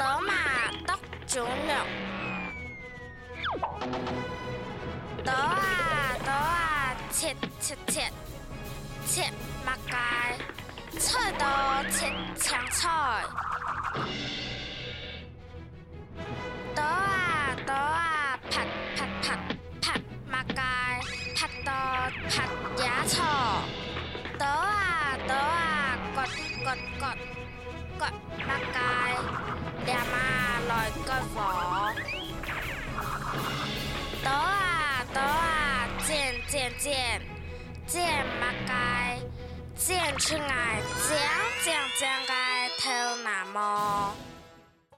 躲嘛躲转肉，躲啊躲啊切切切切马盖，吹到切呛菜。躲啊躲啊，啪啪啪啪，马盖，扑到啪牙错。躲啊躲啊，滚滚滚滚，马盖。干嘛？倒啊倒啊，剪剪剪，剪嘛该，剪出来，剪剪剪盖。